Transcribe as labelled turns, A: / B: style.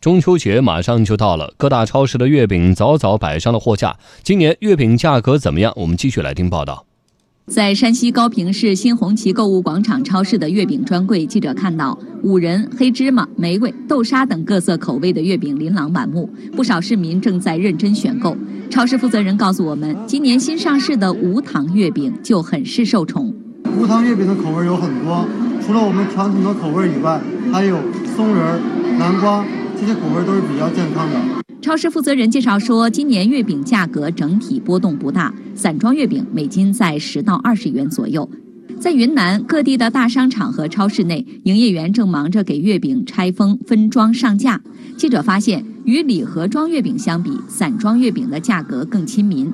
A: 中秋节马上就到了，各大超市的月饼早早摆上了货架。今年月饼价格怎么样？我们继续来听报道。
B: 在山西高平市新红旗购物广场超市的月饼专柜，记者看到五仁、黑芝麻、玫瑰、豆沙等各色口味的月饼琳琅满目，不少市民正在认真选购。超市负责人告诉我们，今年新上市的无糖月饼就很是受宠。
C: 无糖月饼的口味有很多，除了我们传统的口味以外，还有松仁、南瓜。这些口味都是比较健康的。
B: 超市负责人介绍说，今年月饼价格整体波动不大，散装月饼每斤在十到二十元左右。在云南各地的大商场和超市内，营业员正忙着给月饼拆封、分装、上架。记者发现，与礼盒装月饼相比，散装月饼的价格更亲民。